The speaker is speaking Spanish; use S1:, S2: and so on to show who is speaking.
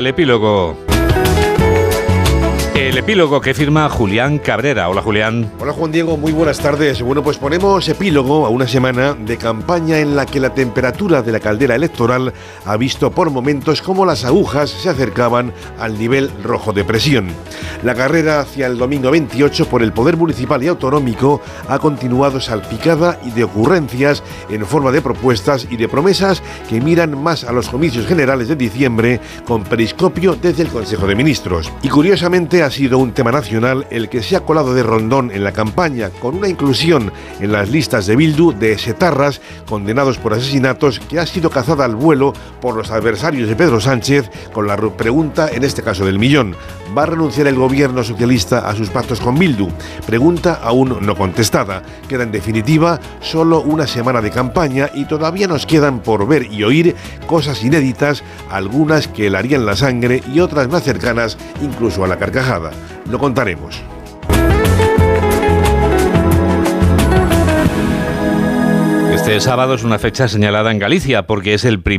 S1: El epílogo. Epílogo que firma Julián Cabrera. Hola Julián.
S2: Hola Juan Diego, muy buenas tardes. Bueno, pues ponemos epílogo a una semana de campaña en la que la temperatura de la caldera electoral ha visto por momentos cómo las agujas se acercaban al nivel rojo de presión. La carrera hacia el domingo 28 por el Poder Municipal y Autonómico ha continuado salpicada y de ocurrencias en forma de propuestas y de promesas que miran más a los comicios generales de diciembre con periscopio desde el Consejo de Ministros. Y curiosamente ha un tema nacional el que se ha colado de rondón en la campaña con una inclusión en las listas de Bildu de setarras condenados por asesinatos que ha sido cazada al vuelo por los adversarios de Pedro Sánchez con la pregunta en este caso del millón. ¿Va a renunciar el gobierno socialista a sus pactos con Bildu? Pregunta aún no contestada. Queda en definitiva solo una semana de campaña y todavía nos quedan por ver y oír cosas inéditas, algunas que helarían la sangre y otras más cercanas incluso a la carcajada. Lo contaremos.
S1: Este sábado es una fecha señalada en Galicia porque es el primer